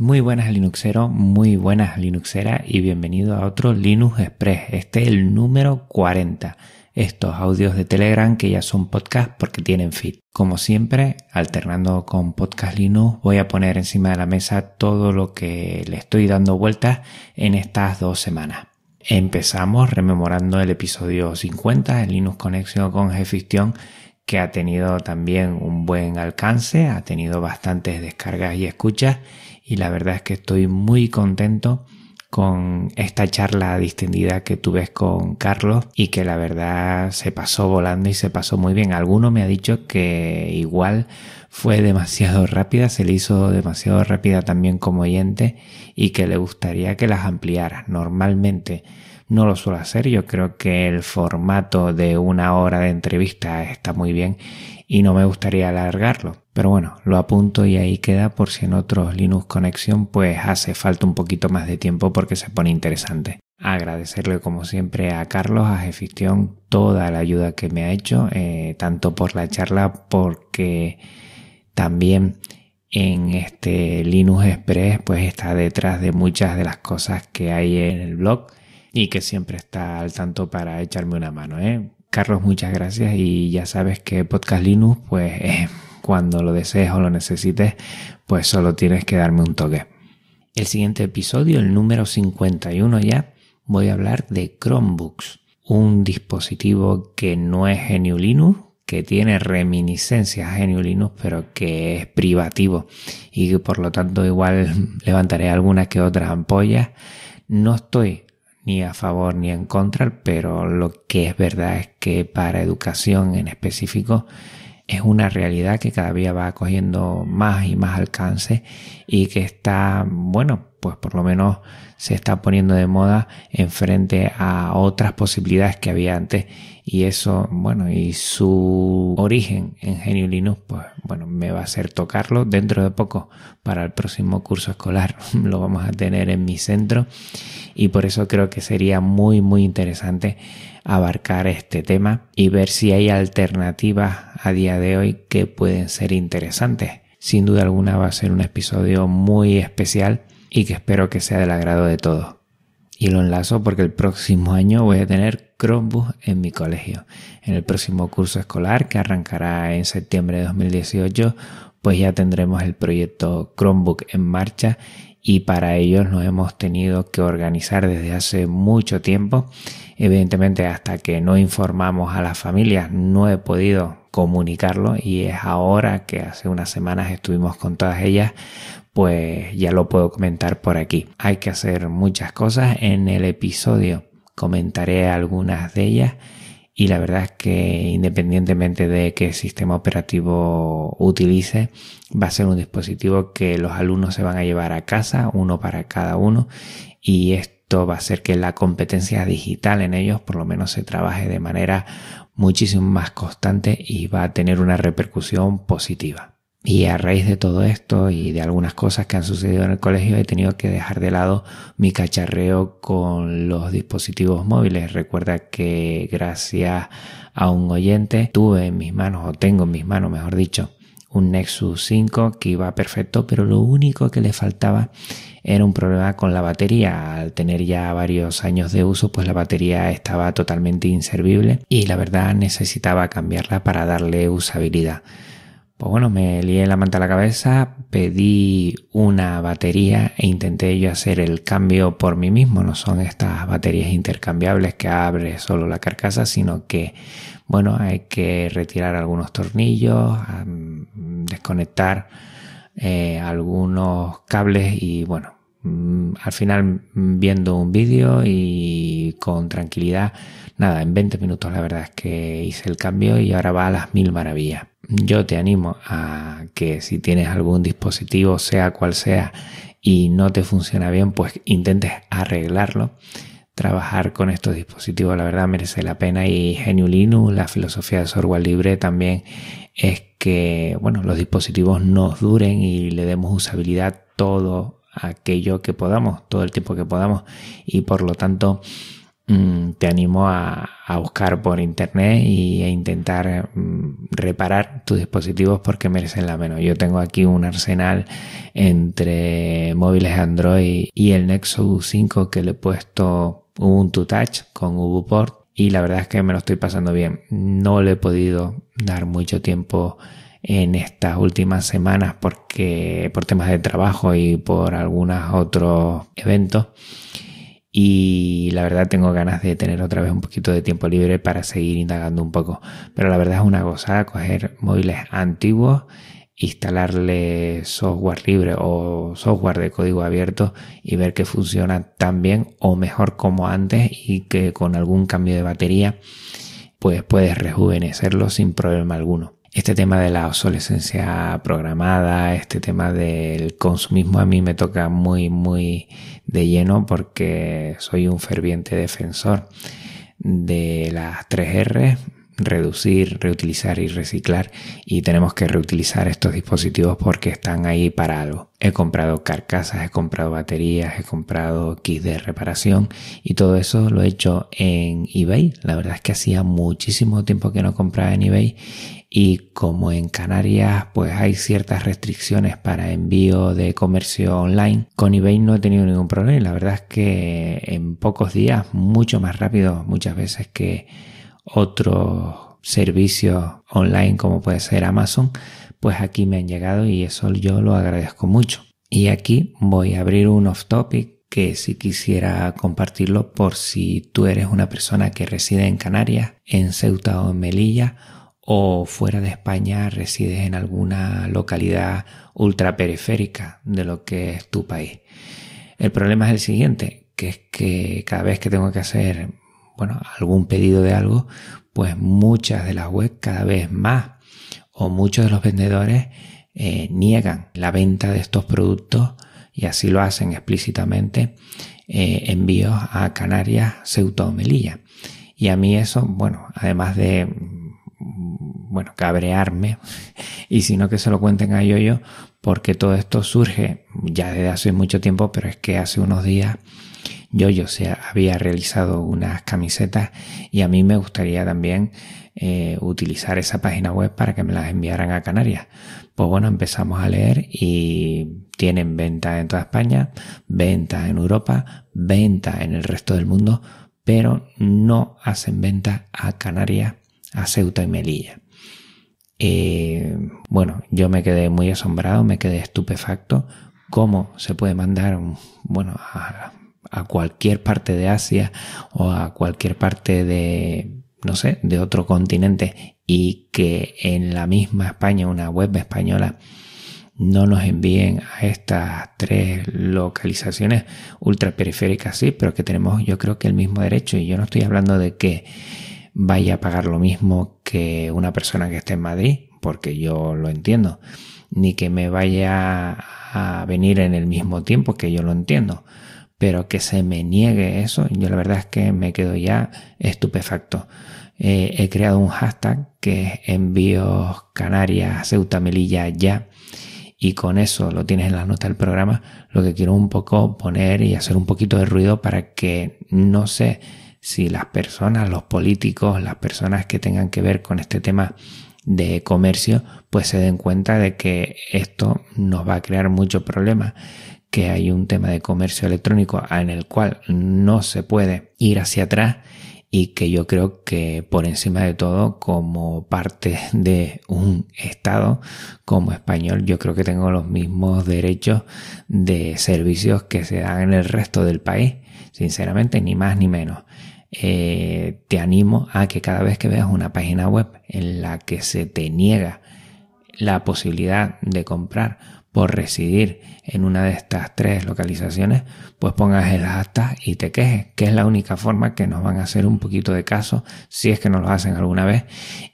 Muy buenas Linuxero, muy buenas Linuxera y bienvenido a otro Linux Express. Este es el número 40. Estos audios de Telegram que ya son podcast porque tienen feed. Como siempre, alternando con Podcast Linux, voy a poner encima de la mesa todo lo que le estoy dando vueltas en estas dos semanas. Empezamos rememorando el episodio 50, el Linux Conexión con Gfiction, que ha tenido también un buen alcance, ha tenido bastantes descargas y escuchas y la verdad es que estoy muy contento con esta charla distendida que tuve con Carlos y que la verdad se pasó volando y se pasó muy bien. Alguno me ha dicho que igual fue demasiado rápida, se le hizo demasiado rápida también como oyente y que le gustaría que las ampliara. Normalmente no lo suelo hacer, yo creo que el formato de una hora de entrevista está muy bien y no me gustaría alargarlo. Pero bueno, lo apunto y ahí queda por si en otros Linux Conexión pues hace falta un poquito más de tiempo porque se pone interesante. Agradecerle como siempre a Carlos, a Gefistión, toda la ayuda que me ha hecho, eh, tanto por la charla porque también en este Linux Express pues está detrás de muchas de las cosas que hay en el blog y que siempre está al tanto para echarme una mano. ¿eh? Carlos, muchas gracias y ya sabes que Podcast Linux, pues eh, cuando lo desees o lo necesites, pues solo tienes que darme un toque. El siguiente episodio, el número 51 ya, voy a hablar de Chromebooks, un dispositivo que no es GNU Linux, que tiene reminiscencias a Linux, pero que es privativo y que por lo tanto igual levantaré algunas que otras ampollas. No estoy ni a favor ni en contra, pero lo que es verdad es que para educación en específico es una realidad que cada día va cogiendo más y más alcance y que está, bueno, pues por lo menos se está poniendo de moda en frente a otras posibilidades que había antes. Y eso, bueno, y su origen en Genio Linux, pues bueno, me va a hacer tocarlo dentro de poco para el próximo curso escolar, lo vamos a tener en mi centro. Y por eso creo que sería muy, muy interesante abarcar este tema y ver si hay alternativas a día de hoy que pueden ser interesantes. Sin duda alguna va a ser un episodio muy especial y que espero que sea del agrado de todos. Y lo enlazo porque el próximo año voy a tener Chromebook en mi colegio. En el próximo curso escolar que arrancará en septiembre de 2018, pues ya tendremos el proyecto Chromebook en marcha y para ello nos hemos tenido que organizar desde hace mucho tiempo. Evidentemente hasta que no informamos a las familias no he podido comunicarlo y es ahora que hace unas semanas estuvimos con todas ellas pues ya lo puedo comentar por aquí. Hay que hacer muchas cosas en el episodio. Comentaré algunas de ellas y la verdad es que independientemente de qué sistema operativo utilice, va a ser un dispositivo que los alumnos se van a llevar a casa, uno para cada uno, y esto va a hacer que la competencia digital en ellos por lo menos se trabaje de manera muchísimo más constante y va a tener una repercusión positiva. Y a raíz de todo esto y de algunas cosas que han sucedido en el colegio he tenido que dejar de lado mi cacharreo con los dispositivos móviles. Recuerda que gracias a un oyente tuve en mis manos, o tengo en mis manos mejor dicho, un Nexus 5 que iba perfecto, pero lo único que le faltaba era un problema con la batería. Al tener ya varios años de uso, pues la batería estaba totalmente inservible y la verdad necesitaba cambiarla para darle usabilidad. Pues bueno, me lié la manta a la cabeza, pedí una batería e intenté yo hacer el cambio por mí mismo. No son estas baterías intercambiables que abre solo la carcasa, sino que, bueno, hay que retirar algunos tornillos, desconectar eh, algunos cables y bueno, mm, al final viendo un vídeo y con tranquilidad, nada, en 20 minutos la verdad es que hice el cambio y ahora va a las mil maravillas yo te animo a que si tienes algún dispositivo, sea cual sea, y no te funciona bien, pues intentes arreglarlo. Trabajar con estos dispositivos, la verdad, merece la pena. Y GNU Linux, la filosofía de software libre también es que, bueno, los dispositivos nos duren y le demos usabilidad todo aquello que podamos, todo el tiempo que podamos. Y por lo tanto, te animo a, buscar por internet y a intentar mm, reparar tus dispositivos porque merecen la menos. Yo tengo aquí un arsenal entre móviles Android y el Nexus 5 que le he puesto Ubuntu Touch con UbuPort y la verdad es que me lo estoy pasando bien. No le he podido dar mucho tiempo en estas últimas semanas porque por temas de trabajo y por algunos otros eventos y la verdad tengo ganas de tener otra vez un poquito de tiempo libre para seguir indagando un poco. Pero la verdad es una gozada coger móviles antiguos instalarle software libre o software de código abierto y ver que funciona tan bien o mejor como antes y que con algún cambio de batería pues puedes rejuvenecerlo sin problema alguno este tema de la obsolescencia programada, este tema del consumismo a mí me toca muy, muy de lleno porque soy un ferviente defensor de las 3R, reducir, reutilizar y reciclar y tenemos que reutilizar estos dispositivos porque están ahí para algo. He comprado carcasas, he comprado baterías, he comprado kits de reparación y todo eso lo he hecho en eBay. La verdad es que hacía muchísimo tiempo que no compraba en eBay y como en Canarias pues hay ciertas restricciones para envío de comercio online, con eBay no he tenido ningún problema. La verdad es que en pocos días, mucho más rápido muchas veces que otros servicios online como puede ser Amazon, pues aquí me han llegado y eso yo lo agradezco mucho. Y aquí voy a abrir un off topic que si quisiera compartirlo por si tú eres una persona que reside en Canarias, en Ceuta o en Melilla o fuera de España resides en alguna localidad ultraperiférica de lo que es tu país. El problema es el siguiente, que es que cada vez que tengo que hacer bueno, algún pedido de algo, pues muchas de las webs cada vez más o muchos de los vendedores eh, niegan la venta de estos productos y así lo hacen explícitamente eh, envíos a Canarias, Ceuta o Melilla. Y a mí eso, bueno, además de, mm, bueno, cabrearme, y sino que se lo cuenten a yo porque todo esto surge ya desde hace mucho tiempo, pero es que hace unos días yo, yo se había realizado unas camisetas y a mí me gustaría también eh, utilizar esa página web para que me las enviaran a Canarias. Pues bueno, empezamos a leer y tienen venta en toda España, venta en Europa, venta en el resto del mundo, pero no hacen venta a Canarias, a Ceuta y Melilla. Eh, bueno, yo me quedé muy asombrado, me quedé estupefacto cómo se puede mandar, bueno, a, a cualquier parte de Asia o a cualquier parte de, no sé, de otro continente y que en la misma España, una web española, no nos envíen a estas tres localizaciones ultraperiféricas, sí, pero que tenemos yo creo que el mismo derecho. Y yo no estoy hablando de que vaya a pagar lo mismo que una persona que esté en Madrid, porque yo lo entiendo, ni que me vaya a venir en el mismo tiempo, que yo lo entiendo pero que se me niegue eso, yo la verdad es que me quedo ya estupefacto. Eh, he creado un hashtag que es envíos Canarias, Ceuta, Melilla, ya. Y con eso lo tienes en las notas del programa. Lo que quiero un poco poner y hacer un poquito de ruido para que no sé si las personas, los políticos, las personas que tengan que ver con este tema de comercio, pues se den cuenta de que esto nos va a crear mucho problema que hay un tema de comercio electrónico en el cual no se puede ir hacia atrás y que yo creo que por encima de todo como parte de un Estado como español yo creo que tengo los mismos derechos de servicios que se dan en el resto del país sinceramente ni más ni menos. Eh, te animo a que cada vez que veas una página web en la que se te niega la posibilidad de comprar por residir en una de estas tres localizaciones, pues pongas el hashtag y te quejes, que es la única forma que nos van a hacer un poquito de caso, si es que nos lo hacen alguna vez,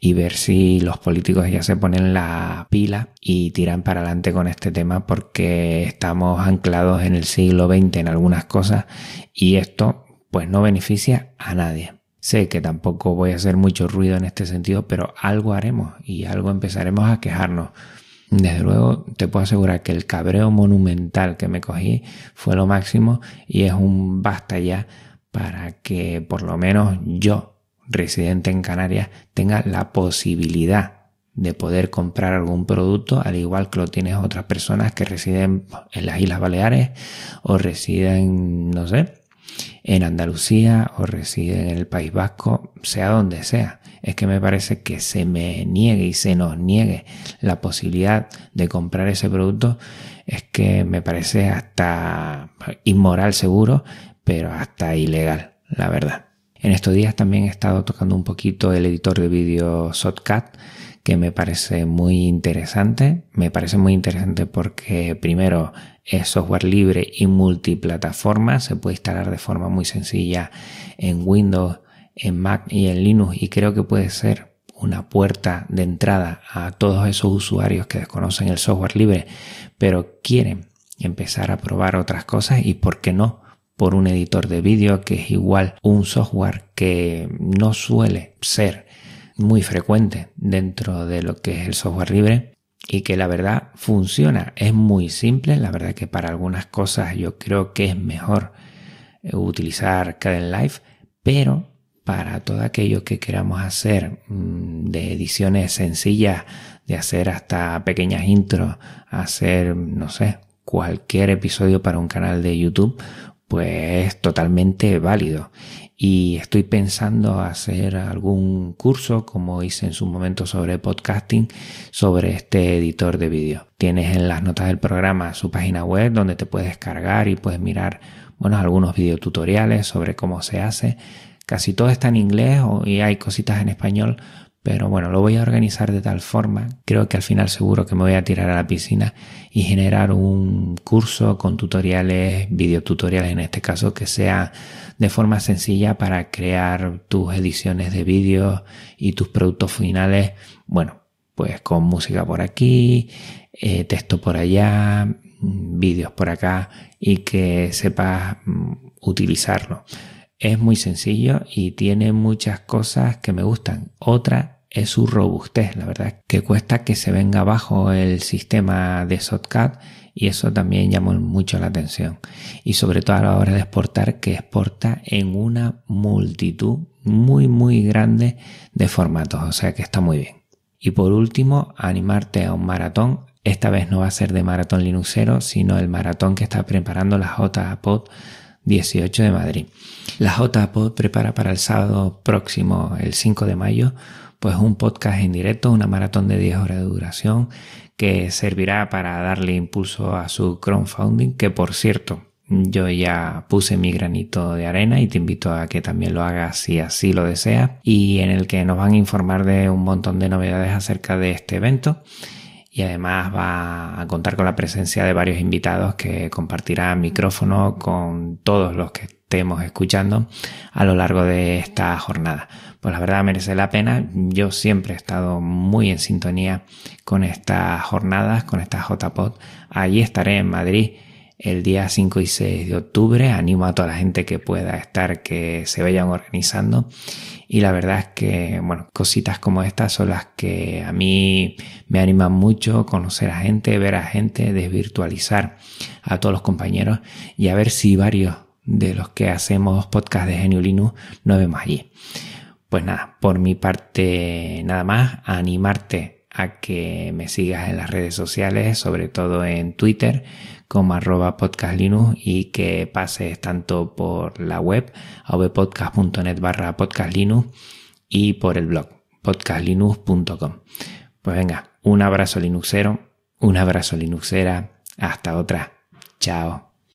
y ver si los políticos ya se ponen la pila y tiran para adelante con este tema, porque estamos anclados en el siglo XX en algunas cosas y esto pues no beneficia a nadie. Sé que tampoco voy a hacer mucho ruido en este sentido, pero algo haremos y algo empezaremos a quejarnos. Desde luego te puedo asegurar que el cabreo monumental que me cogí fue lo máximo y es un basta ya para que por lo menos yo, residente en Canarias, tenga la posibilidad de poder comprar algún producto, al igual que lo tienes otras personas que residen en las Islas Baleares o residen, no sé, en Andalucía o residen en el País Vasco, sea donde sea. Es que me parece que se me niegue y se nos niegue la posibilidad de comprar ese producto, es que me parece hasta inmoral seguro, pero hasta ilegal, la verdad. En estos días también he estado tocando un poquito el editor de vídeo Shotcut, que me parece muy interesante. Me parece muy interesante porque primero es software libre y multiplataforma. Se puede instalar de forma muy sencilla en Windows, en Mac y en Linux y creo que puede ser una puerta de entrada a todos esos usuarios que desconocen el software libre pero quieren empezar a probar otras cosas y por qué no por un editor de vídeo que es igual un software que no suele ser muy frecuente dentro de lo que es el software libre y que la verdad funciona. Es muy simple, la verdad que para algunas cosas yo creo que es mejor eh, utilizar Live, pero para todo aquello que queramos hacer mm, de ediciones sencillas, de hacer hasta pequeñas intros, hacer, no sé, cualquier episodio para un canal de YouTube, pues es totalmente válido y estoy pensando hacer algún curso como hice en su momento sobre podcasting sobre este editor de vídeo. Tienes en las notas del programa su página web donde te puedes cargar y puedes mirar bueno, algunos videotutoriales sobre cómo se hace. Casi todo está en inglés y hay cositas en español, pero bueno, lo voy a organizar de tal forma, creo que al final seguro que me voy a tirar a la piscina y generar un curso con tutoriales, videotutoriales en este caso, que sea de forma sencilla para crear tus ediciones de vídeo y tus productos finales, bueno, pues con música por aquí, eh, texto por allá, vídeos por acá y que sepas mm, utilizarlo. Es muy sencillo y tiene muchas cosas que me gustan. Otra es su robustez, la verdad, que cuesta que se venga bajo el sistema de Shotcut y eso también llamó mucho la atención. Y sobre todo a la hora de exportar, que exporta en una multitud muy muy grande de formatos, o sea que está muy bien. Y por último, animarte a un maratón. Esta vez no va a ser de maratón Linuxero, sino el maratón que está preparando la JPod 18 de Madrid. La JPod prepara para el sábado próximo, el 5 de mayo, pues un podcast en directo, una maratón de 10 horas de duración que servirá para darle impulso a su crowdfunding, que por cierto, yo ya puse mi granito de arena y te invito a que también lo hagas si así lo deseas y en el que nos van a informar de un montón de novedades acerca de este evento. Y además va a contar con la presencia de varios invitados que compartirán micrófono con todos los que estemos escuchando a lo largo de esta jornada pues la verdad merece la pena. Yo siempre he estado muy en sintonía con estas jornadas, con esta JPod. Allí estaré en Madrid el día 5 y 6 de octubre. Animo a toda la gente que pueda estar, que se vayan organizando. Y la verdad es que, bueno, cositas como estas son las que a mí me animan mucho, conocer a gente, ver a gente, desvirtualizar a todos los compañeros y a ver si varios de los que hacemos podcast de Genio Linux nos vemos allí. Pues nada, por mi parte nada más, animarte a que me sigas en las redes sociales, sobre todo en Twitter como arroba podcastlinux y que pases tanto por la web avpodcast.net barra podcastlinux y por el blog podcastlinux.com. Pues venga, un abrazo linuxero, un abrazo linuxera, hasta otra. Chao.